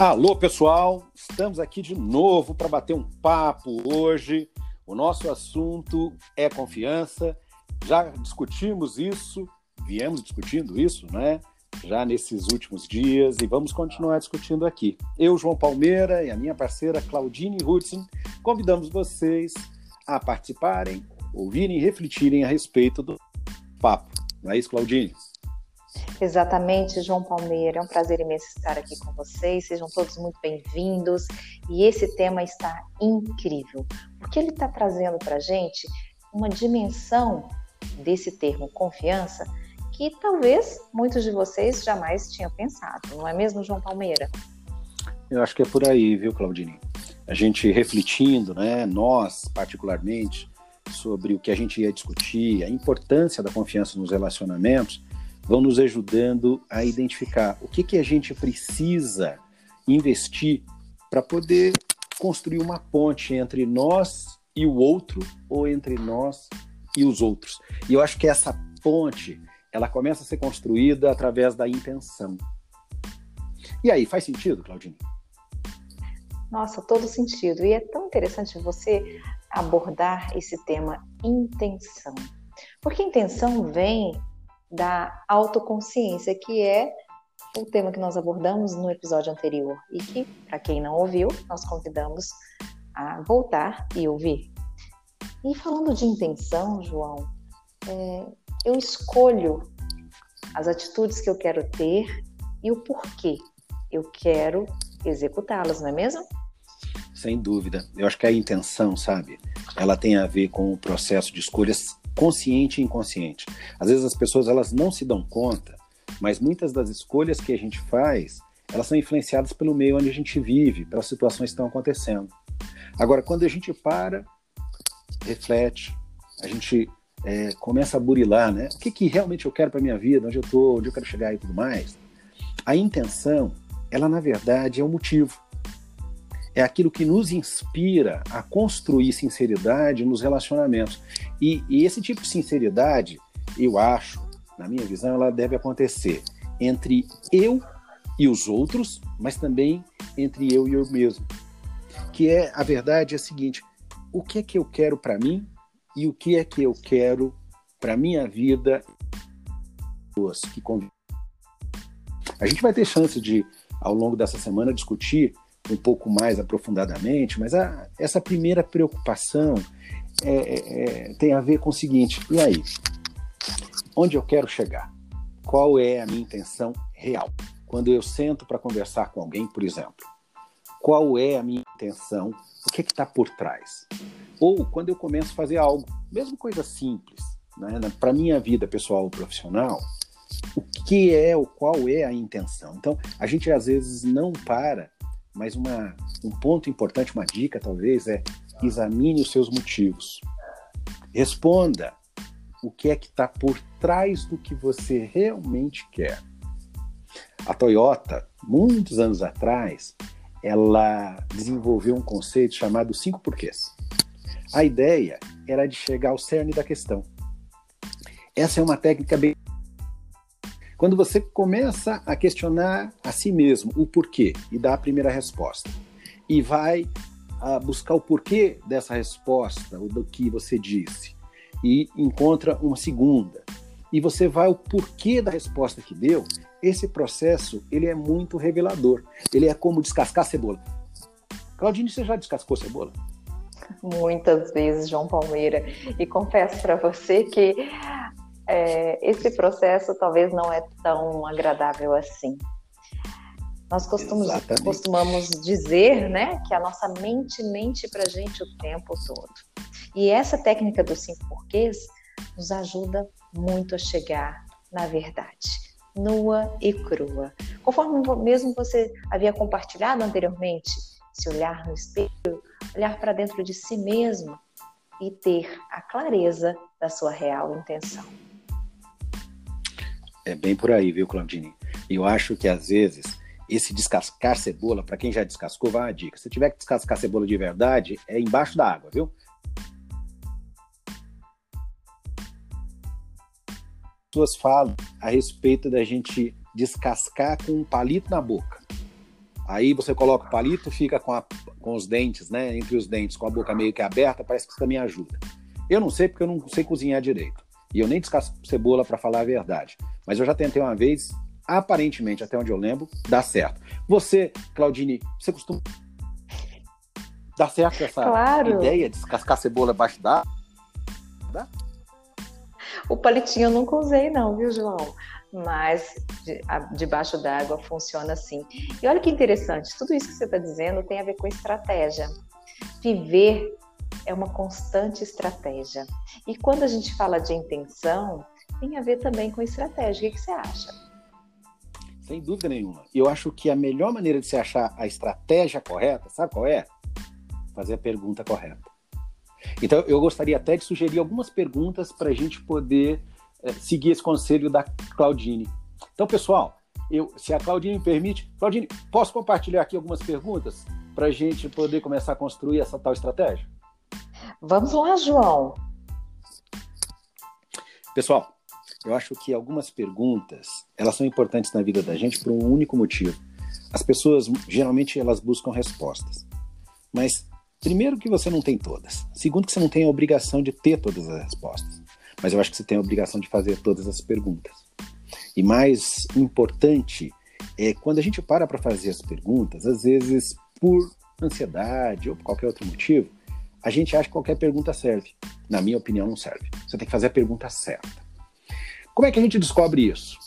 Alô, pessoal! Estamos aqui de novo para bater um papo hoje. O nosso assunto é confiança. Já discutimos isso, viemos discutindo isso, né? Já nesses últimos dias e vamos continuar discutindo aqui. Eu, João Palmeira e a minha parceira Claudine Hudson convidamos vocês a participarem, ouvirem e refletirem a respeito do papo. Não é isso, Claudine? Exatamente, João Palmeira. É um prazer imenso estar aqui com vocês. Sejam todos muito bem-vindos. E esse tema está incrível, porque ele está trazendo para a gente uma dimensão desse termo confiança que talvez muitos de vocês jamais tinham pensado, não é mesmo, João Palmeira? Eu acho que é por aí, viu, Claudine? A gente refletindo, né, nós particularmente, sobre o que a gente ia discutir, a importância da confiança nos relacionamentos, vão nos ajudando a identificar o que, que a gente precisa investir para poder construir uma ponte entre nós e o outro ou entre nós e os outros. E eu acho que essa ponte ela começa a ser construída através da intenção. E aí, faz sentido, Claudine? Nossa, todo sentido. E é tão interessante você abordar esse tema intenção. Porque intenção vem da autoconsciência, que é o tema que nós abordamos no episódio anterior e que, para quem não ouviu, nós convidamos a voltar e ouvir. E falando de intenção, João, é, eu escolho as atitudes que eu quero ter e o porquê eu quero executá-las, não é mesmo? Sem dúvida. Eu acho que a intenção, sabe, ela tem a ver com o processo de escolhas consciente e inconsciente. Às vezes as pessoas elas não se dão conta, mas muitas das escolhas que a gente faz, elas são influenciadas pelo meio onde a gente vive, pelas situações que estão acontecendo. Agora, quando a gente para, reflete, a gente é, começa a burilar, né? O que, que realmente eu quero para minha vida, onde eu estou, onde eu quero chegar e tudo mais. A intenção, ela na verdade é o motivo é aquilo que nos inspira a construir sinceridade nos relacionamentos. E, e, esse tipo de sinceridade, eu acho, na minha visão, ela deve acontecer entre eu e os outros, mas também entre eu e eu mesmo. Que é a verdade é a seguinte: o que é que eu quero para mim e o que é que eu quero para minha vida que A gente vai ter chance de, ao longo dessa semana, discutir um pouco mais aprofundadamente, mas a, essa primeira preocupação é, é, é, tem a ver com o seguinte: e aí? Onde eu quero chegar? Qual é a minha intenção real? Quando eu sento para conversar com alguém, por exemplo, qual é a minha intenção? O que é está por trás? Ou quando eu começo a fazer algo, mesmo coisa simples, né, para minha vida pessoal ou profissional, o que é ou qual é a intenção? Então, a gente às vezes não para mas uma, um ponto importante, uma dica talvez, é examine os seus motivos. Responda o que é que está por trás do que você realmente quer. A Toyota, muitos anos atrás, ela desenvolveu um conceito chamado cinco porquês. A ideia era de chegar ao cerne da questão. Essa é uma técnica bem quando você começa a questionar a si mesmo o porquê e dá a primeira resposta, e vai ah, buscar o porquê dessa resposta, ou do que você disse, e encontra uma segunda, e você vai ao porquê da resposta que deu, esse processo ele é muito revelador. Ele é como descascar cebola. Claudine, você já descascou cebola? Muitas vezes, João Palmeira. E confesso para você que é, esse processo talvez não é tão agradável assim. Nós costumamos, costumamos dizer né, que a nossa mente mente para a gente o tempo todo. E essa técnica dos cinco porquês nos ajuda muito a chegar na verdade, nua e crua. Conforme mesmo você havia compartilhado anteriormente, se olhar no espelho, olhar para dentro de si mesmo e ter a clareza da sua real intenção. É bem por aí, viu, Claudine? Eu acho que às vezes esse descascar cebola, para quem já descascou, vai uma dica. Se tiver que descascar cebola de verdade, é embaixo da água, viu? pessoas falam a respeito da gente descascar com um palito na boca. Aí você coloca o palito, fica com, a, com os dentes, né? Entre os dentes, com a boca meio que aberta, parece que isso também ajuda. Eu não sei porque eu não sei cozinhar direito. E eu nem descasco cebola para falar a verdade. Mas eu já tentei uma vez, aparentemente, até onde eu lembro, dá certo. Você, Claudine, você costuma. Dá certo essa claro. ideia de descascar cebola abaixo da. Dá? O palitinho eu nunca usei, não, viu, João? Mas de, debaixo d'água funciona assim. E olha que interessante, tudo isso que você está dizendo tem a ver com estratégia. Viver é uma constante estratégia. E quando a gente fala de intenção, tem a ver também com estratégia. O que, que você acha? Sem dúvida nenhuma. E eu acho que a melhor maneira de se achar a estratégia correta, sabe qual é? Fazer a pergunta correta. Então, eu gostaria até de sugerir algumas perguntas para a gente poder é, seguir esse conselho da Claudine. Então, pessoal, eu, se a Claudine me permite, Claudine, posso compartilhar aqui algumas perguntas para a gente poder começar a construir essa tal estratégia? Vamos lá, João. Pessoal, eu acho que algumas perguntas elas são importantes na vida da gente por um único motivo. As pessoas geralmente elas buscam respostas, mas Primeiro, que você não tem todas. Segundo, que você não tem a obrigação de ter todas as respostas. Mas eu acho que você tem a obrigação de fazer todas as perguntas. E mais importante é quando a gente para para fazer as perguntas, às vezes por ansiedade ou por qualquer outro motivo, a gente acha que qualquer pergunta serve. Na minha opinião, não serve. Você tem que fazer a pergunta certa. Como é que a gente descobre isso?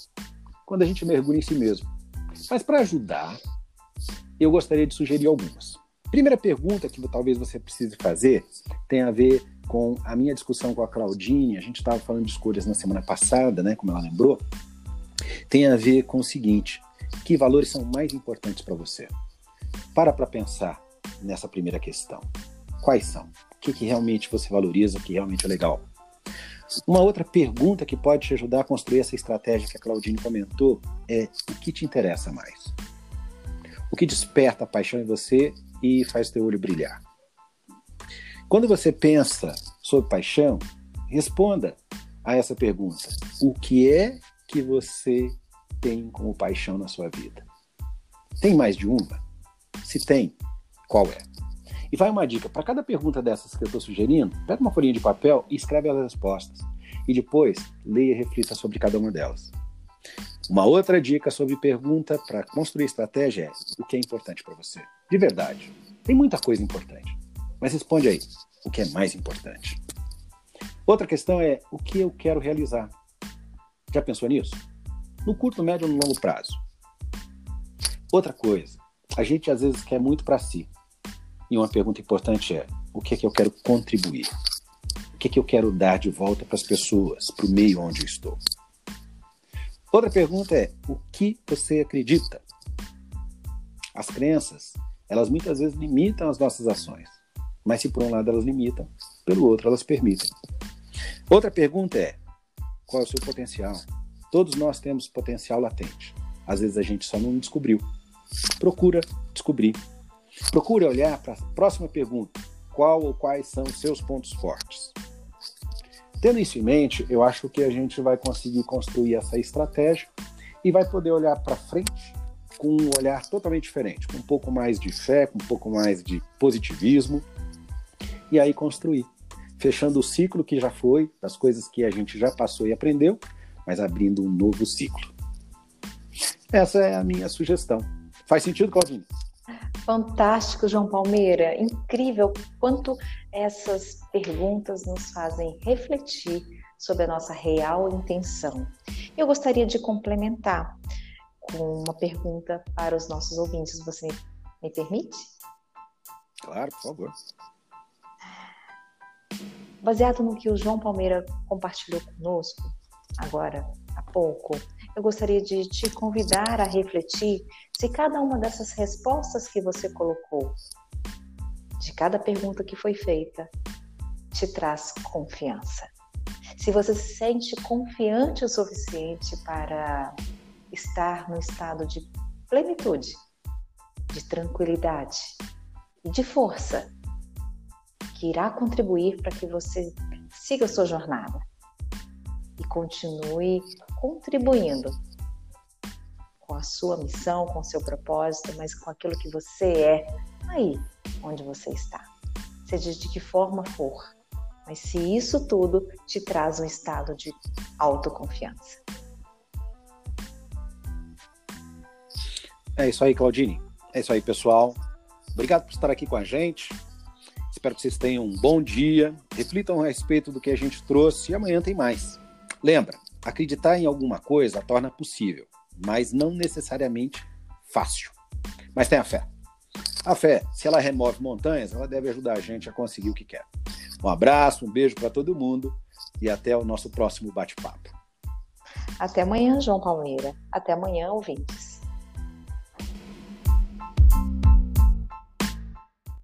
Quando a gente mergulha em si mesmo. Mas para ajudar, eu gostaria de sugerir algumas. Primeira pergunta que talvez você precise fazer tem a ver com a minha discussão com a Claudine. A gente estava falando de escolhas na semana passada, né, como ela lembrou. Tem a ver com o seguinte: que valores são mais importantes para você? Para para pensar nessa primeira questão. Quais são? O que, que realmente você valoriza, o que realmente é legal? Uma outra pergunta que pode te ajudar a construir essa estratégia que a Claudine comentou é: o que te interessa mais? O que desperta a paixão em você e faz teu olho brilhar. Quando você pensa sobre paixão, responda a essa pergunta: o que é que você tem como paixão na sua vida? Tem mais de uma? Se tem, qual é? E vai uma dica: para cada pergunta dessas que eu estou sugerindo, pega uma folhinha de papel e escreve as respostas. E depois leia e reflita sobre cada uma delas. Uma outra dica sobre pergunta para construir estratégia é o que é importante para você. De verdade. Tem muita coisa importante. Mas responde aí o que é mais importante. Outra questão é o que eu quero realizar. Já pensou nisso? No curto, médio ou no longo prazo? Outra coisa, a gente às vezes quer muito para si. E uma pergunta importante é: o que é que eu quero contribuir? O que é que eu quero dar de volta para as pessoas, para o meio onde eu estou? Outra pergunta é: o que você acredita? As crenças, elas muitas vezes limitam as nossas ações. Mas se por um lado elas limitam, pelo outro elas permitem. Outra pergunta é: qual é o seu potencial? Todos nós temos potencial latente. Às vezes a gente só não descobriu. Procura descobrir. Procure olhar para a próxima pergunta: qual ou quais são os seus pontos fortes? Tendo isso em mente, eu acho que a gente vai conseguir construir essa estratégia e vai poder olhar para frente com um olhar totalmente diferente, com um pouco mais de fé, com um pouco mais de positivismo, e aí construir, fechando o ciclo que já foi, das coisas que a gente já passou e aprendeu, mas abrindo um novo ciclo. Essa é a minha sugestão. Faz sentido, Claudine? Fantástico, João Palmeira. Incrível quanto essas perguntas nos fazem refletir sobre a nossa real intenção. Eu gostaria de complementar com uma pergunta para os nossos ouvintes. Você me permite? Claro, por favor. baseado no que o João Palmeira compartilhou conosco agora há pouco, eu gostaria de te convidar a refletir se cada uma dessas respostas que você colocou, de cada pergunta que foi feita, te traz confiança. Se você se sente confiante o suficiente para estar no estado de plenitude, de tranquilidade e de força, que irá contribuir para que você siga a sua jornada e continue contribuindo com a sua missão, com o seu propósito, mas com aquilo que você é aí onde você está. Seja de que forma for. Mas se isso tudo te traz um estado de autoconfiança. É isso aí, Claudine. É isso aí, pessoal. Obrigado por estar aqui com a gente. Espero que vocês tenham um bom dia, reflitam a respeito do que a gente trouxe e amanhã tem mais. Lembra, acreditar em alguma coisa torna possível, mas não necessariamente fácil. Mas tenha fé. A fé, se ela remove montanhas, ela deve ajudar a gente a conseguir o que quer. Um abraço, um beijo para todo mundo e até o nosso próximo bate-papo. Até amanhã, João Palmeira. Até amanhã, ouvintes.